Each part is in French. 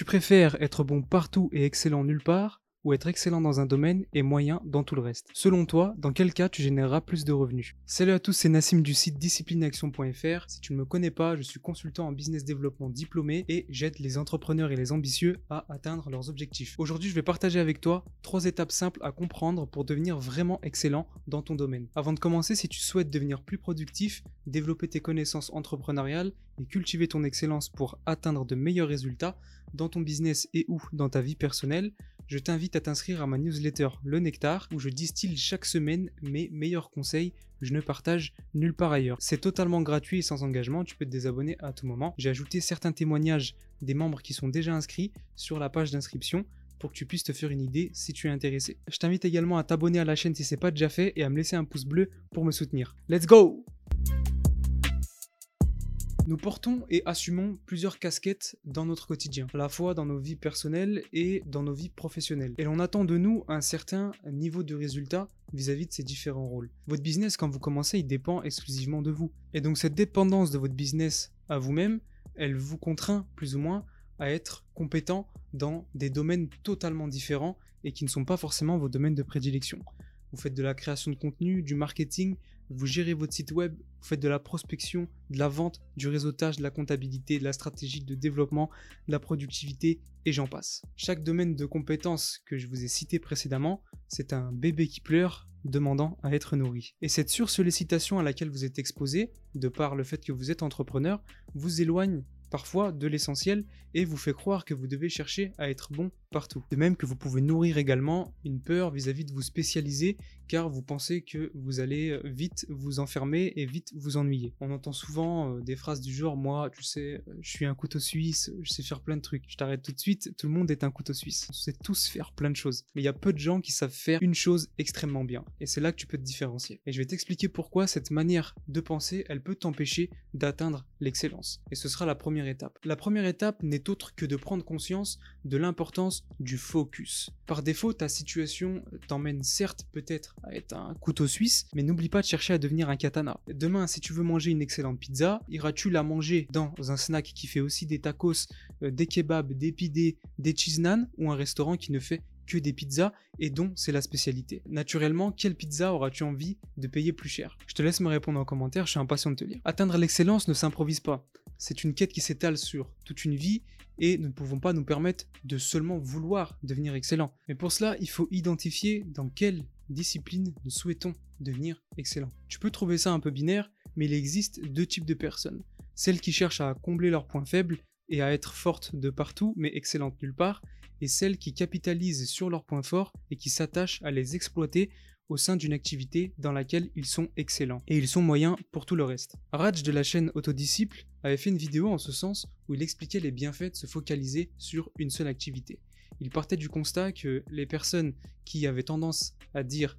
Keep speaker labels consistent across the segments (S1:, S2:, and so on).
S1: Tu préfères être bon partout et excellent nulle part ou être excellent dans un domaine et moyen dans tout le reste. Selon toi, dans quel cas tu généreras plus de revenus? Salut à tous, c'est Nassim du site disciplineaction.fr. Si tu ne me connais pas, je suis consultant en business développement diplômé et j'aide les entrepreneurs et les ambitieux à atteindre leurs objectifs. Aujourd'hui, je vais partager avec toi trois étapes simples à comprendre pour devenir vraiment excellent dans ton domaine. Avant de commencer, si tu souhaites devenir plus productif, développer tes connaissances entrepreneuriales et cultiver ton excellence pour atteindre de meilleurs résultats dans ton business et ou dans ta vie personnelle, je t'invite à t'inscrire à ma newsletter Le Nectar où je distille chaque semaine mes meilleurs conseils que je ne partage nulle part ailleurs. C'est totalement gratuit et sans engagement, tu peux te désabonner à tout moment. J'ai ajouté certains témoignages des membres qui sont déjà inscrits sur la page d'inscription pour que tu puisses te faire une idée si tu es intéressé. Je t'invite également à t'abonner à la chaîne si ce n'est pas déjà fait et à me laisser un pouce bleu pour me soutenir. Let's go nous portons et assumons plusieurs casquettes dans notre quotidien, à la fois dans nos vies personnelles et dans nos vies professionnelles. Et l'on attend de nous un certain niveau de résultat vis-à-vis de ces différents rôles. Votre business, quand vous commencez, il dépend exclusivement de vous. Et donc cette dépendance de votre business à vous-même, elle vous contraint plus ou moins à être compétent dans des domaines totalement différents et qui ne sont pas forcément vos domaines de prédilection. Vous faites de la création de contenu, du marketing, vous gérez votre site web, vous faites de la prospection, de la vente, du réseautage, de la comptabilité, de la stratégie de développement, de la productivité, et j'en passe. Chaque domaine de compétences que je vous ai cité précédemment, c'est un bébé qui pleure demandant à être nourri. Et cette sursollicitation à laquelle vous êtes exposé, de par le fait que vous êtes entrepreneur, vous éloigne parfois de l'essentiel et vous fait croire que vous devez chercher à être bon partout. De même que vous pouvez nourrir également une peur vis-à-vis de vous spécialiser car vous pensez que vous allez euh, vite vous enfermer et vite vous ennuyer. On entend souvent euh, des phrases du genre moi tu sais euh, je suis un couteau suisse, je sais faire plein de trucs. Je t'arrête tout de suite, tout le monde est un couteau suisse. On sait tous faire plein de choses. Mais il y a peu de gens qui savent faire une chose extrêmement bien. Et c'est là que tu peux te différencier. Et je vais t'expliquer pourquoi cette manière de penser, elle peut t'empêcher d'atteindre l'excellence. Et ce sera la première étape. La première étape n'est autre que de prendre conscience de l'importance du focus. Par défaut, ta situation t'emmène certes peut-être à être un couteau suisse, mais n'oublie pas de chercher à devenir un katana. Demain, si tu veux manger une excellente pizza, iras-tu la manger dans un snack qui fait aussi des tacos, euh, des kebabs, des pidés, des cheese naan ou un restaurant qui ne fait que des pizzas et dont c'est la spécialité? Naturellement, quelle pizza auras-tu envie de payer plus cher? Je te laisse me répondre en commentaire, je suis impatient de te lire. Atteindre l'excellence ne s'improvise pas. C'est une quête qui s'étale sur toute une vie et nous ne pouvons pas nous permettre de seulement vouloir devenir excellent. Mais pour cela, il faut identifier dans quelle discipline nous souhaitons devenir excellent. Tu peux trouver ça un peu binaire, mais il existe deux types de personnes. Celles qui cherchent à combler leurs points faibles et à être fortes de partout, mais excellentes nulle part, et celles qui capitalisent sur leurs points forts et qui s'attachent à les exploiter au sein d'une activité dans laquelle ils sont excellents, et ils sont moyens pour tout le reste. Raj de la chaîne Autodisciple avait fait une vidéo en ce sens où il expliquait les bienfaits de se focaliser sur une seule activité. Il partait du constat que les personnes qui avaient tendance à dire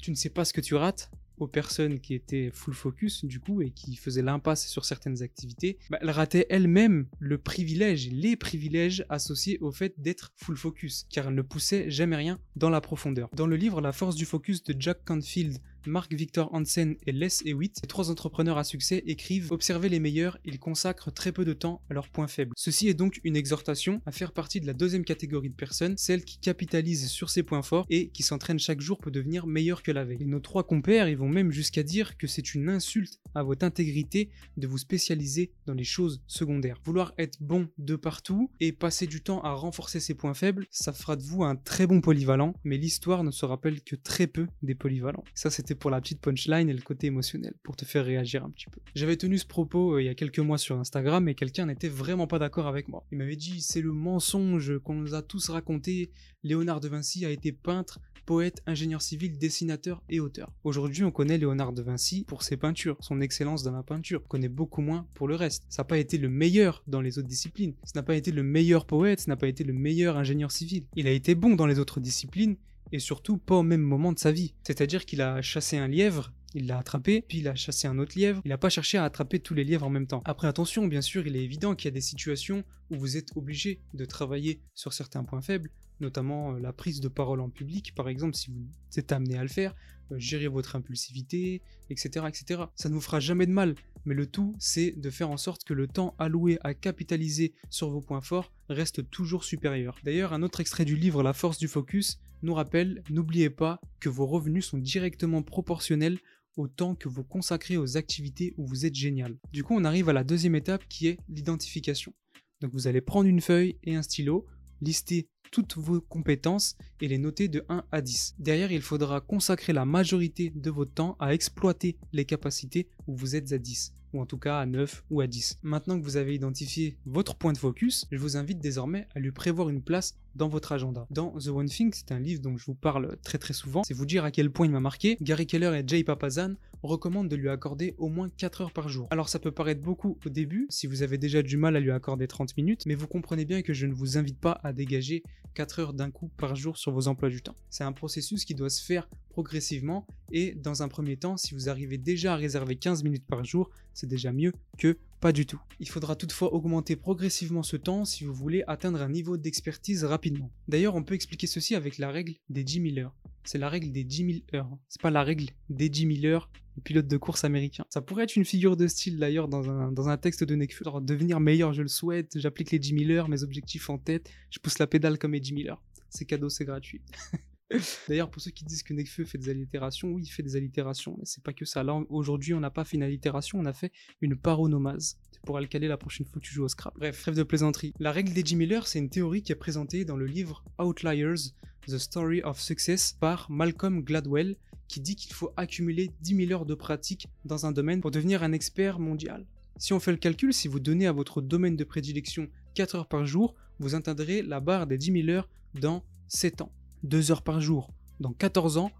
S1: tu ne sais pas ce que tu rates aux personnes qui étaient full focus du coup et qui faisaient l'impasse sur certaines activités, bah, elles rataient elles-mêmes le privilège, les privilèges associés au fait d'être full focus, car elles ne poussaient jamais rien dans la profondeur. Dans le livre La force du focus de Jack Canfield, Mark Victor Hansen et Les Hewitt, les trois entrepreneurs à succès, écrivent Observez les meilleurs, ils consacrent très peu de temps à leurs points faibles. Ceci est donc une exhortation à faire partie de la deuxième catégorie de personnes, celles qui capitalisent sur ses points forts et qui s'entraînent chaque jour pour devenir meilleurs que la veille. Et nos trois compères, ils vont même jusqu'à dire que c'est une insulte à votre intégrité de vous spécialiser dans les choses secondaires. Vouloir être bon de partout et passer du temps à renforcer ses points faibles, ça fera de vous un très bon polyvalent, mais l'histoire ne se rappelle que très peu des polyvalents. Ça, c'était pour la petite punchline et le côté émotionnel, pour te faire réagir un petit peu. J'avais tenu ce propos euh, il y a quelques mois sur Instagram et quelqu'un n'était vraiment pas d'accord avec moi. Il m'avait dit c'est le mensonge qu'on nous a tous raconté, Léonard de Vinci a été peintre, poète, ingénieur civil, dessinateur et auteur. Aujourd'hui, on connaît Léonard de Vinci pour ses peintures, son excellence dans la peinture. On connaît beaucoup moins pour le reste. Ça n'a pas été le meilleur dans les autres disciplines. Ce n'a pas été le meilleur poète, ce n'a pas été le meilleur ingénieur civil. Il a été bon dans les autres disciplines, et surtout pas au même moment de sa vie. C'est-à-dire qu'il a chassé un lièvre, il l'a attrapé, puis il a chassé un autre lièvre. Il n'a pas cherché à attraper tous les lièvres en même temps. Après, attention, bien sûr, il est évident qu'il y a des situations où vous êtes obligé de travailler sur certains points faibles, notamment euh, la prise de parole en public, par exemple, si vous êtes amené à le faire, euh, gérer votre impulsivité, etc., etc. Ça ne vous fera jamais de mal, mais le tout, c'est de faire en sorte que le temps alloué à capitaliser sur vos points forts reste toujours supérieur. D'ailleurs, un autre extrait du livre La force du focus nous rappelle, n'oubliez pas que vos revenus sont directement proportionnels au temps que vous consacrez aux activités où vous êtes génial. Du coup, on arrive à la deuxième étape qui est l'identification. Donc vous allez prendre une feuille et un stylo, lister toutes vos compétences et les noter de 1 à 10. Derrière, il faudra consacrer la majorité de votre temps à exploiter les capacités où vous êtes à 10 ou en tout cas à 9 ou à 10. Maintenant que vous avez identifié votre point de focus, je vous invite désormais à lui prévoir une place dans votre agenda. Dans The One Thing, c'est un livre dont je vous parle très très souvent, c'est vous dire à quel point il m'a marqué. Gary Keller et Jay Papazan recommandent de lui accorder au moins 4 heures par jour. Alors ça peut paraître beaucoup au début, si vous avez déjà du mal à lui accorder 30 minutes, mais vous comprenez bien que je ne vous invite pas à dégager 4 heures d'un coup par jour sur vos emplois du temps. C'est un processus qui doit se faire progressivement et dans un premier temps, si vous arrivez déjà à réserver 15 minutes par jour, c'est déjà mieux que pas du tout. Il faudra toutefois augmenter progressivement ce temps si vous voulez atteindre un niveau d'expertise rapidement. D'ailleurs, on peut expliquer ceci avec la règle des 10 000 heures. C'est la règle des 10 000 heures. C'est pas la règle des 10 000 heures pilote de course américain. Ça pourrait être une figure de style d'ailleurs dans un, texte de Nekfeu. Alors, devenir meilleur, je le souhaite. J'applique les 10 000 heures, mes objectifs en tête. Je pousse la pédale comme les 10 000 heures. C'est cadeau, c'est gratuit. D'ailleurs, pour ceux qui disent que Nekfeu fait des allitérations, oui, il fait des allitérations, mais c'est pas que ça. Là, aujourd'hui, on n'a pas fait une allitération, on a fait une paronomase. Tu pourras le caler la prochaine fois que tu joues au Scrap. Bref, trêve de plaisanterie. La règle des 10 Miller, c'est une théorie qui est présentée dans le livre Outliers, The Story of Success par Malcolm Gladwell, qui dit qu'il faut accumuler 10 000 heures de pratique dans un domaine pour devenir un expert mondial. Si on fait le calcul, si vous donnez à votre domaine de prédilection 4 heures par jour, vous atteindrez la barre des 10 000 heures dans 7 ans. 2 heures par jour dans 14 ans,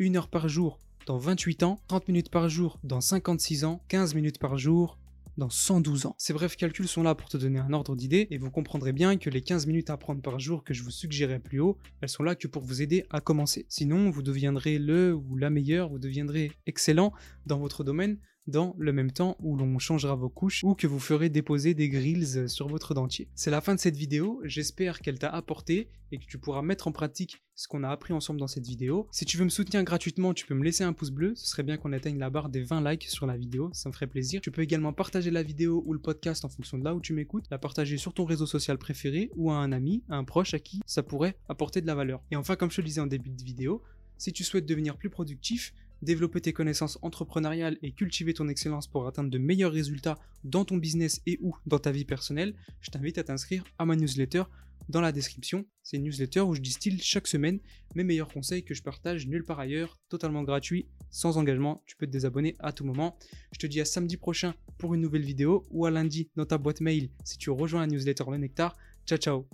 S1: 1 heure par jour dans 28 ans, 30 minutes par jour dans 56 ans, 15 minutes par jour dans 112 ans. Ces brefs calculs sont là pour te donner un ordre d'idée et vous comprendrez bien que les 15 minutes à prendre par jour que je vous suggérais plus haut, elles sont là que pour vous aider à commencer. Sinon, vous deviendrez le ou la meilleure, vous deviendrez excellent dans votre domaine dans le même temps où l'on changera vos couches ou que vous ferez déposer des grills sur votre dentier. C'est la fin de cette vidéo, j'espère qu'elle t'a apporté et que tu pourras mettre en pratique ce qu'on a appris ensemble dans cette vidéo. Si tu veux me soutenir gratuitement, tu peux me laisser un pouce bleu, ce serait bien qu'on atteigne la barre des 20 likes sur la vidéo, ça me ferait plaisir. Tu peux également partager la vidéo ou le podcast en fonction de là où tu m'écoutes, la partager sur ton réseau social préféré ou à un ami, à un proche à qui ça pourrait apporter de la valeur. Et enfin, comme je te le disais en début de vidéo, si tu souhaites devenir plus productif, développer tes connaissances entrepreneuriales et cultiver ton excellence pour atteindre de meilleurs résultats dans ton business et ou dans ta vie personnelle, je t'invite à t'inscrire à ma newsletter dans la description. C'est une newsletter où je distille chaque semaine mes meilleurs conseils que je partage nulle part ailleurs, totalement gratuit, sans engagement. Tu peux te désabonner à tout moment. Je te dis à samedi prochain pour une nouvelle vidéo ou à lundi dans ta boîte mail si tu rejoins la newsletter Le Nectar. Ciao ciao